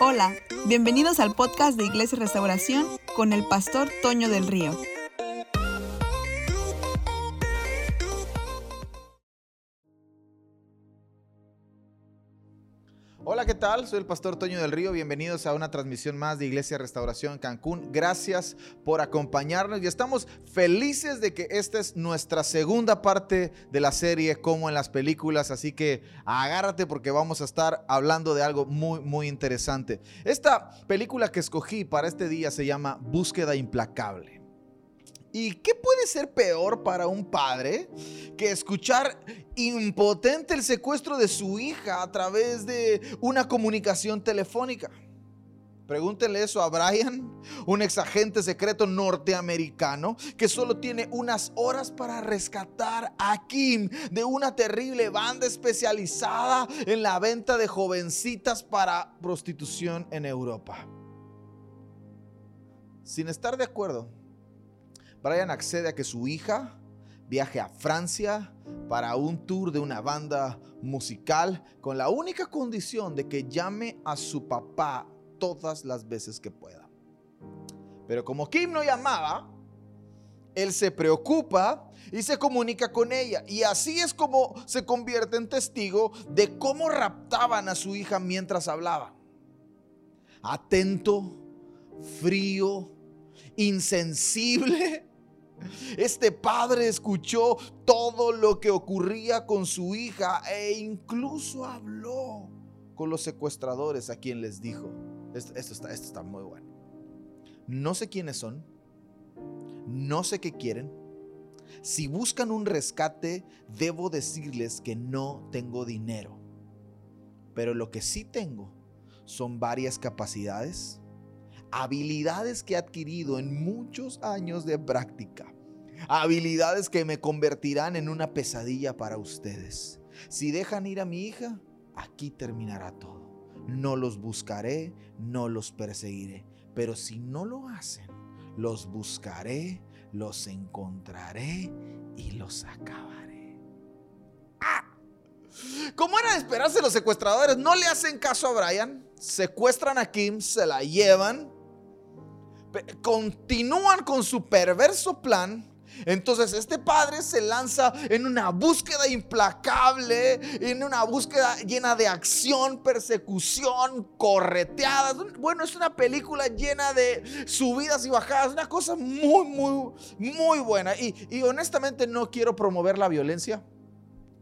Hola, bienvenidos al podcast de Iglesia Restauración con el pastor Toño del Río. ¿Qué tal? Soy el pastor Toño del Río. Bienvenidos a una transmisión más de Iglesia Restauración Cancún. Gracias por acompañarnos y estamos felices de que esta es nuestra segunda parte de la serie como en las películas. Así que agárrate porque vamos a estar hablando de algo muy, muy interesante. Esta película que escogí para este día se llama Búsqueda Implacable. ¿Y qué puede ser peor para un padre que escuchar impotente el secuestro de su hija a través de una comunicación telefónica? Pregúntele eso a Brian, un exagente secreto norteamericano que solo tiene unas horas para rescatar a Kim de una terrible banda especializada en la venta de jovencitas para prostitución en Europa. Sin estar de acuerdo, Brian accede a que su hija viaje a Francia para un tour de una banda musical con la única condición de que llame a su papá todas las veces que pueda. Pero como Kim no llamaba, él se preocupa y se comunica con ella. Y así es como se convierte en testigo de cómo raptaban a su hija mientras hablaba. Atento, frío, insensible este padre escuchó todo lo que ocurría con su hija e incluso habló con los secuestradores a quien les dijo, esto, está, está muy bueno. No sé quiénes son, no sé qué quieren. Si buscan un rescate, debo decirles que no tengo dinero. Pero lo que sí tengo son varias capacidades, habilidades que he adquirido en muchos años de práctica habilidades que me convertirán en una pesadilla para ustedes. Si dejan ir a mi hija, aquí terminará todo. No los buscaré, no los perseguiré. Pero si no lo hacen, los buscaré, los encontraré y los acabaré. ¡Ah! Como era de esperarse, los secuestradores no le hacen caso a Brian, secuestran a Kim, se la llevan, continúan con su perverso plan entonces este padre se lanza en una búsqueda implacable, en una búsqueda llena de acción, persecución, correteadas. Bueno, es una película llena de subidas y bajadas, una cosa muy, muy, muy buena. Y, y honestamente no quiero promover la violencia.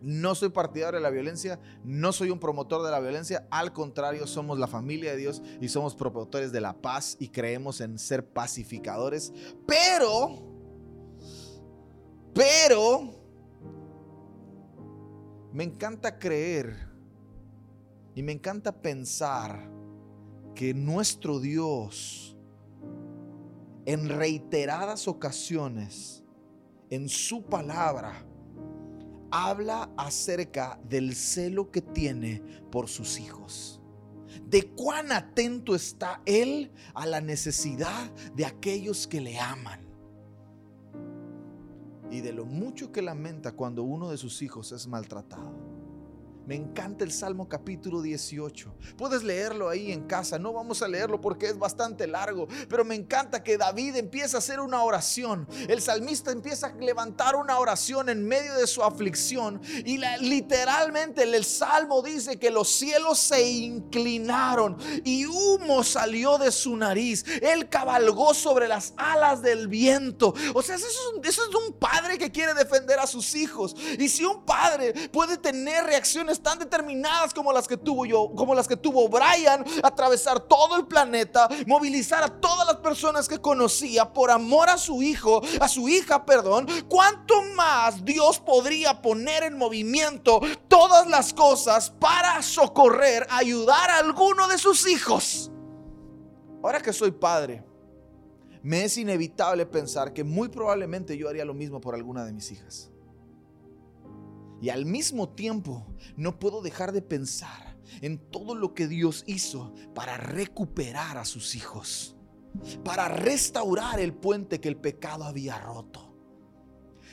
No soy partidario de la violencia, no soy un promotor de la violencia, al contrario, somos la familia de Dios y somos promotores de la paz y creemos en ser pacificadores, pero pero me encanta creer y me encanta pensar que nuestro Dios en reiteradas ocasiones en su palabra habla acerca del celo que tiene por sus hijos. De cuán atento está Él a la necesidad de aquellos que le aman y de lo mucho que lamenta cuando uno de sus hijos es maltratado. Me encanta el Salmo capítulo 18. Puedes leerlo ahí en casa. No vamos a leerlo porque es bastante largo. Pero me encanta que David empieza a hacer una oración. El salmista empieza a levantar una oración en medio de su aflicción. Y literalmente el salmo dice que los cielos se inclinaron y humo salió de su nariz. Él cabalgó sobre las alas del viento. O sea, eso es eso es un padre que quiere defender a sus hijos. Y si un padre puede tener reacciones tan determinadas como las que tuvo yo, como las que tuvo Brian, atravesar todo el planeta, movilizar a todas las personas que conocía por amor a su hijo, a su hija, perdón, ¿cuánto más Dios podría poner en movimiento todas las cosas para socorrer, ayudar a alguno de sus hijos? Ahora que soy padre, me es inevitable pensar que muy probablemente yo haría lo mismo por alguna de mis hijas. Y al mismo tiempo no puedo dejar de pensar en todo lo que Dios hizo para recuperar a sus hijos, para restaurar el puente que el pecado había roto.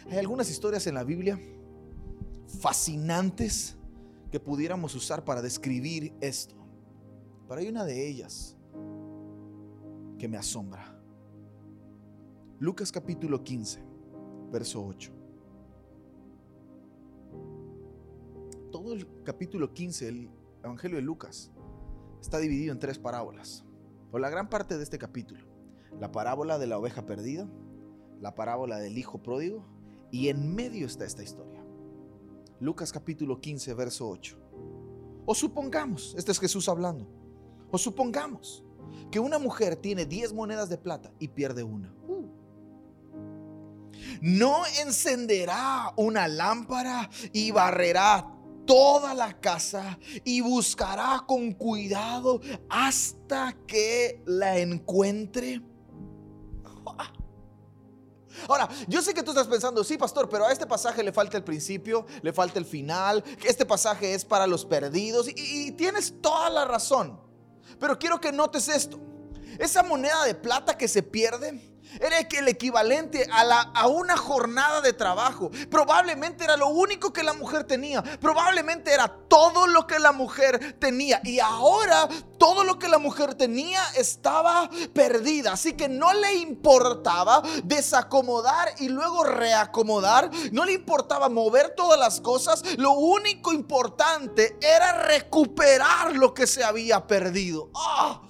Hay algunas historias en la Biblia fascinantes que pudiéramos usar para describir esto. Pero hay una de ellas que me asombra. Lucas capítulo 15, verso 8. Todo el capítulo 15 del Evangelio de Lucas está dividido en tres parábolas. O la gran parte de este capítulo. La parábola de la oveja perdida, la parábola del hijo pródigo y en medio está esta historia. Lucas capítulo 15, verso 8. O supongamos, este es Jesús hablando, o supongamos que una mujer tiene 10 monedas de plata y pierde una. No encenderá una lámpara y barrerá toda la casa y buscará con cuidado hasta que la encuentre. Ahora, yo sé que tú estás pensando, sí, pastor, pero a este pasaje le falta el principio, le falta el final, este pasaje es para los perdidos y, y tienes toda la razón. Pero quiero que notes esto. Esa moneda de plata que se pierde era el equivalente a, una jornada de trabajo. Probablemente era lo único que la mujer tenía. Probablemente era todo lo que la mujer tenía. Y ahora todo lo que la mujer tenía estaba perdida. Así que no le importaba desacomodar y luego reacomodar. No le importaba mover todas las cosas. Lo único importante era recuperar lo que se había perdido. ¡Ah!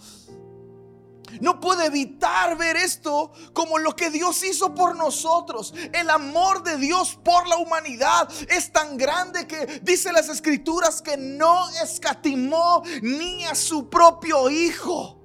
No puede evitar ver esto como lo que Dios hizo por nosotros. El amor de Dios por la humanidad es tan grande que dice las escrituras que no escatimó ni a su propio hijo.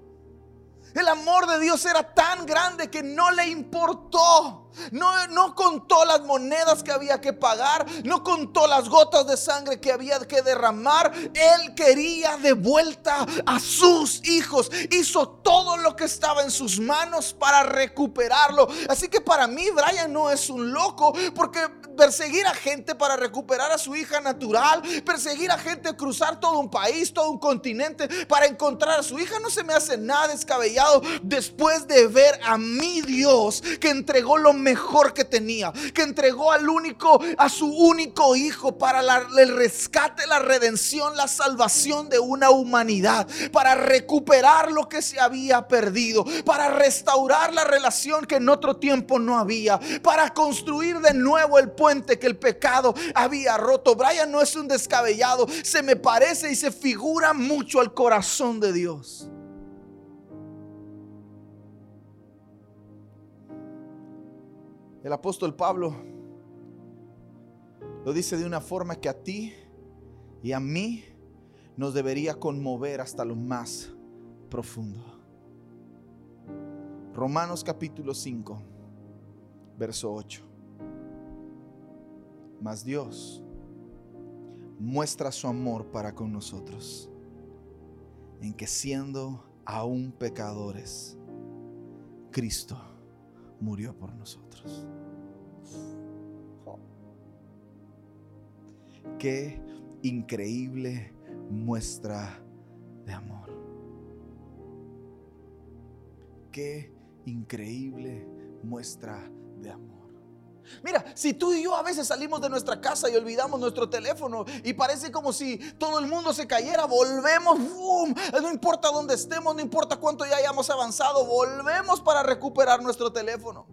El amor de Dios era tan grande que no le importó. No, contó las monedas que había que pagar, no contó las gotas de sangre que había que derramar. Él quería de vuelta a sus hijos. Hizo todo lo que estaba en sus manos para recuperarlo. Así que para mí Brian no es un loco porque perseguir a gente para recuperar a su hija natural, perseguir a gente, cruzar todo un país, todo un continente para encontrar a su hija no se me hace nada descabellado después de ver a mi Dios que entregó lo mejor que tenía, que entregó al único, a su único hijo para el rescate, la redención, la salvación de una humanidad, para recuperar lo que se había perdido, para restaurar la relación que en otro tiempo no había, para construir de nuevo el puente que el pecado había roto. Brian no es un descabellado, se me parece y se figura mucho al corazón de Dios. El apóstol Pablo lo dice de una forma que a ti y a mí nos debería conmover hasta lo más profundo. Romanos capítulo 5, verso 8. Mas Dios muestra su amor para con nosotros, en que siendo aún pecadores, Cristo murió por nosotros. Qué increíble muestra de amor. Qué increíble muestra de amor. Mira, si tú y yo a veces salimos de nuestra casa y olvidamos nuestro teléfono y parece como si todo el mundo se cayera, volvemos, no importa dónde estemos, no importa cuánto ya hayamos avanzado, volvemos para recuperar nuestro teléfono.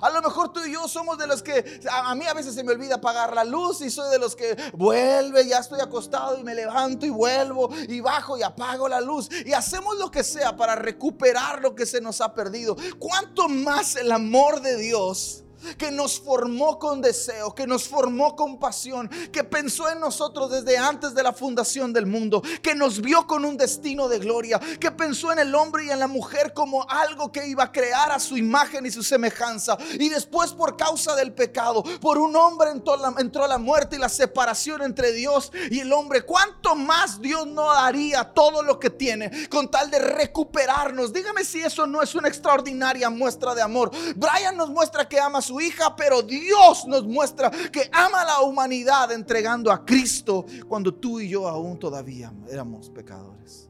A lo mejor tú y yo somos de los que a, mí a veces se me olvida apagar la luz y soy de los que vuelve, ya estoy acostado y me levanto y vuelvo y bajo y apago la luz y hacemos lo que sea para recuperar lo que se nos ha perdido. ¿Cuánto más el amor de Dios? Que nos formó con deseo, que nos formó con pasión, que pensó en nosotros desde antes de la fundación del mundo, que nos vio con un destino de gloria, que pensó en el hombre y en la mujer como algo que iba a crear a su imagen y su semejanza. Y después por causa del pecado, por un hombre entró la, muerte y la separación entre Dios y el hombre. ¿Cuánto más Dios no daría todo lo que tiene con tal de recuperarnos? Dígame si eso no es una extraordinaria muestra de amor. Brian nos muestra que ama a su hija, pero Dios nos muestra que ama a la humanidad entregando a Cristo cuando tú y yo aún todavía éramos pecadores.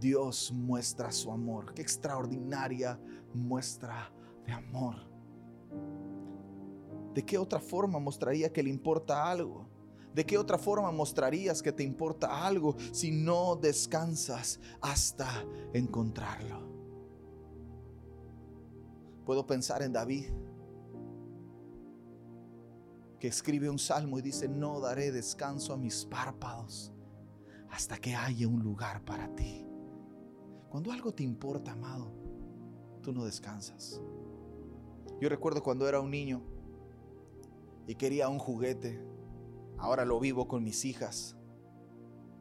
Dios muestra su amor. Qué extraordinaria muestra de amor. ¿De qué otra forma mostraría que le importa algo? ¿De qué otra forma mostrarías que te importa algo si no descansas hasta encontrarlo? Puedo pensar en David, que escribe un salmo y dice, no daré descanso a mis párpados hasta que haya un lugar para ti. Cuando algo te importa, amado, tú no descansas. Yo recuerdo cuando era un niño y quería un juguete Ahora lo vivo con mis hijas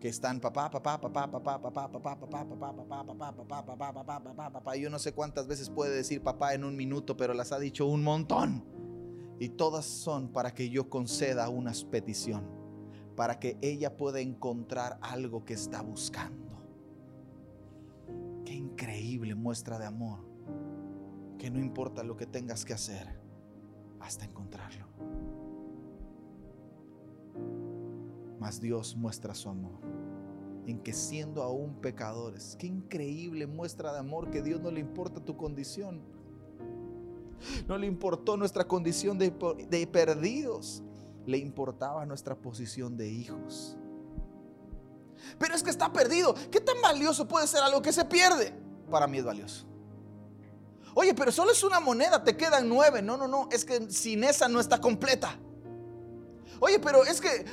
que están papá, papá, papá, papá, papá, papá, papá, papá, papá, papá, papá, papá, papá, papá, papá. Yo no sé cuántas veces puede decir papá en un minuto, pero las ha dicho un montón. Y todas son para que yo conceda una petición, para que ella pueda encontrar algo que está buscando. Qué increíble muestra de amor, que no importa lo que tengas que hacer hasta encontrarlo. Mas Dios muestra su amor en que siendo aún pecadores, qué increíble muestra de amor que Dios no le importa tu condición. No le importó nuestra condición de, de perdidos, le importaba nuestra posición de hijos. Pero es que está perdido. ¿Qué tan valioso puede ser algo que se pierde? Para mí es valioso. Oye, pero solo es una moneda, te quedan nueve. No, no, no, es que sin esa no está completa. Oye, pero es que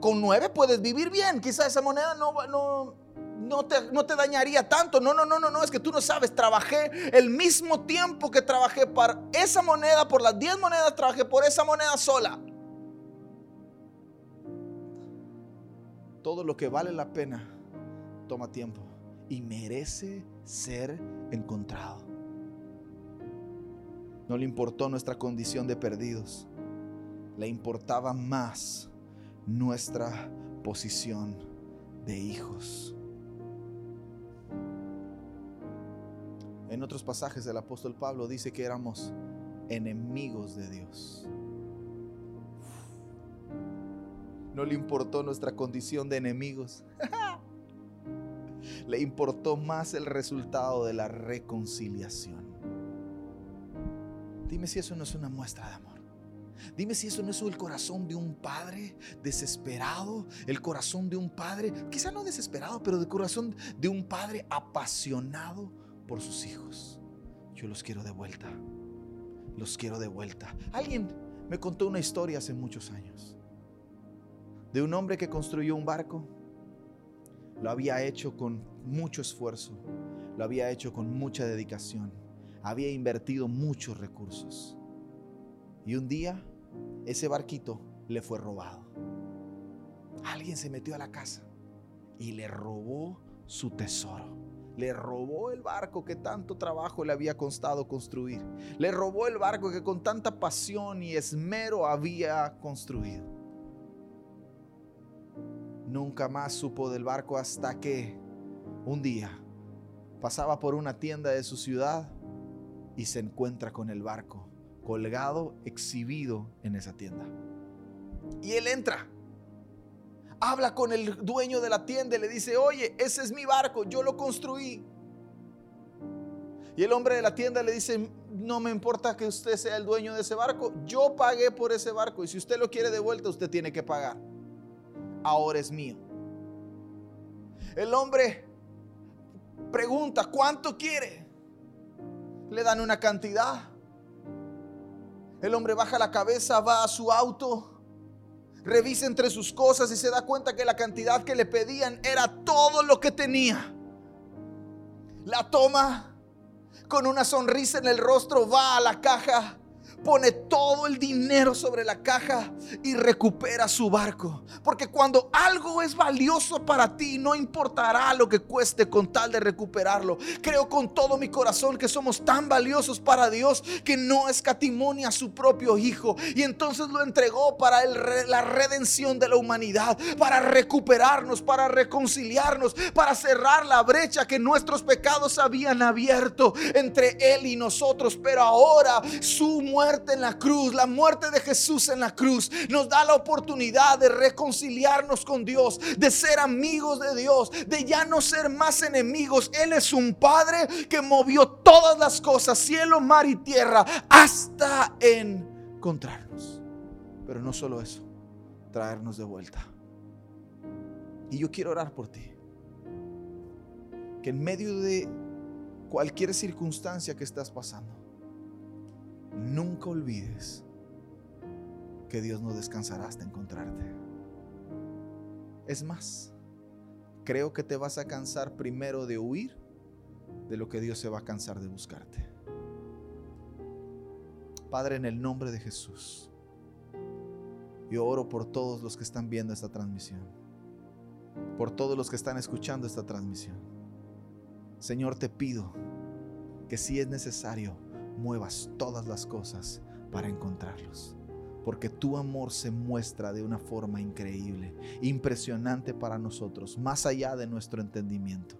con nueve puedes vivir bien. Quizá esa moneda no, no, no, te, no te dañaría tanto. No, no, no, no, no. Es que tú no sabes. Trabajé el mismo tiempo que trabajé para esa moneda, por las diez monedas, trabajé por esa moneda sola. Todo lo que vale la pena toma tiempo y merece ser encontrado. No le importó nuestra condición de perdidos le importaba más nuestra posición de hijos. En otros pasajes el apóstol Pablo dice que éramos enemigos de Dios. No le importó nuestra condición de enemigos. le importó más el resultado de la reconciliación. Dime si eso no es una muestra de amor. Dime si eso no es el corazón de un padre desesperado, el corazón de un padre, quizá no desesperado, pero el corazón de un padre apasionado por sus hijos. Yo los quiero de vuelta. Los quiero de vuelta. Alguien me contó una historia hace muchos años de un hombre que construyó un barco. Lo había hecho con mucho esfuerzo, lo había hecho con mucha dedicación, había invertido muchos recursos. Y un día ese barquito le fue robado. Alguien se metió a la casa y le robó su tesoro. Le robó el barco que tanto trabajo le había costado construir. Le robó el barco que con tanta pasión y esmero había construido. Nunca más supo del barco hasta que un día pasaba por una tienda de su ciudad y se encuentra con el barco colgado, exhibido en esa tienda. Y él entra, habla con el dueño de la tienda y le dice, oye, ese es mi barco, yo lo construí. Y el hombre de la tienda le dice, no me importa que usted sea el dueño de ese barco, yo pagué por ese barco y si usted lo quiere de vuelta, usted tiene que pagar. Ahora es mío. El hombre pregunta, ¿cuánto quiere? Le dan una cantidad. El hombre baja la cabeza, va a su auto, revisa entre sus cosas y se da cuenta que la cantidad que le pedían era todo lo que tenía. La toma con una sonrisa en el rostro, va a la caja pone todo el dinero sobre la caja y recupera su barco. Porque cuando algo es valioso para ti, no importará lo que cueste con tal de recuperarlo. Creo con todo mi corazón que somos tan valiosos para Dios que no escatimonia a su propio Hijo. Y entonces lo entregó para la redención de la humanidad, para recuperarnos, para reconciliarnos, para cerrar la brecha que nuestros pecados habían abierto entre Él y nosotros. Pero ahora su muerte en la cruz, la muerte de Jesús en la cruz, nos da la oportunidad de reconciliarnos con Dios, de ser amigos de Dios, de ya no ser más enemigos. Él es un Padre que movió todas las cosas, cielo, mar y tierra, hasta encontrarnos. Pero no solo eso, traernos de vuelta. Y yo quiero orar por ti. Que en medio de cualquier circunstancia que estás pasando, nunca olvides que Dios no descansará hasta encontrarte. Es más, creo que te vas a cansar primero de huir de lo que Dios se va a cansar de buscarte. Padre, en el nombre de Jesús, yo oro por todos los que están viendo esta transmisión, por todos los que están escuchando esta transmisión. Señor, te pido que si es necesario, muevas todas las cosas para encontrarlos. Porque tu amor se muestra de una forma increíble, impresionante para nosotros, más allá de nuestro entendimiento.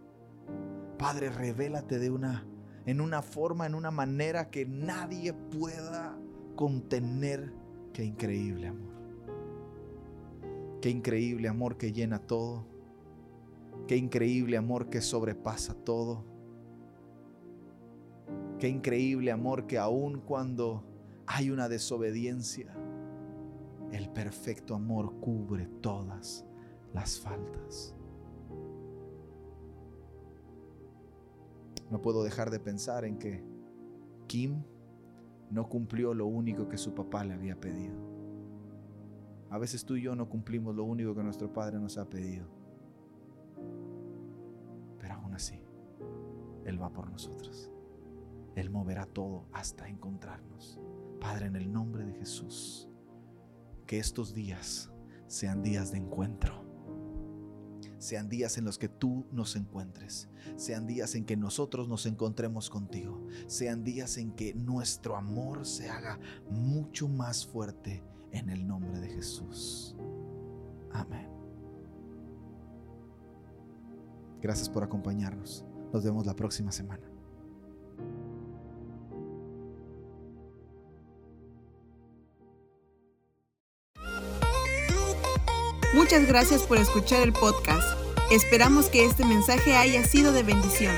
Padre, revélate de una en una forma, en una manera que nadie pueda contener. Qué increíble amor. Qué increíble amor que llena todo. Qué increíble amor que sobrepasa todo. Qué increíble amor que aun cuando hay una desobediencia, el perfecto amor cubre todas las faltas. No puedo dejar de pensar en que Kim no cumplió lo único que su papá le había pedido. A veces tú y yo no cumplimos lo único que nuestro Padre nos ha pedido. Pero aún así, Él va por nosotros. Él moverá todo hasta encontrarnos. Padre, en el nombre de Jesús, que estos días sean días de encuentro sean días en los que tú nos encuentres, sean días en que nosotros nos encontremos contigo, sean días en que nuestro amor se haga mucho más fuerte en el nombre de Jesús. Amén. Gracias por acompañarnos. Nos vemos la próxima semana. Muchas gracias por escuchar el podcast. Esperamos que este mensaje haya sido de bendición.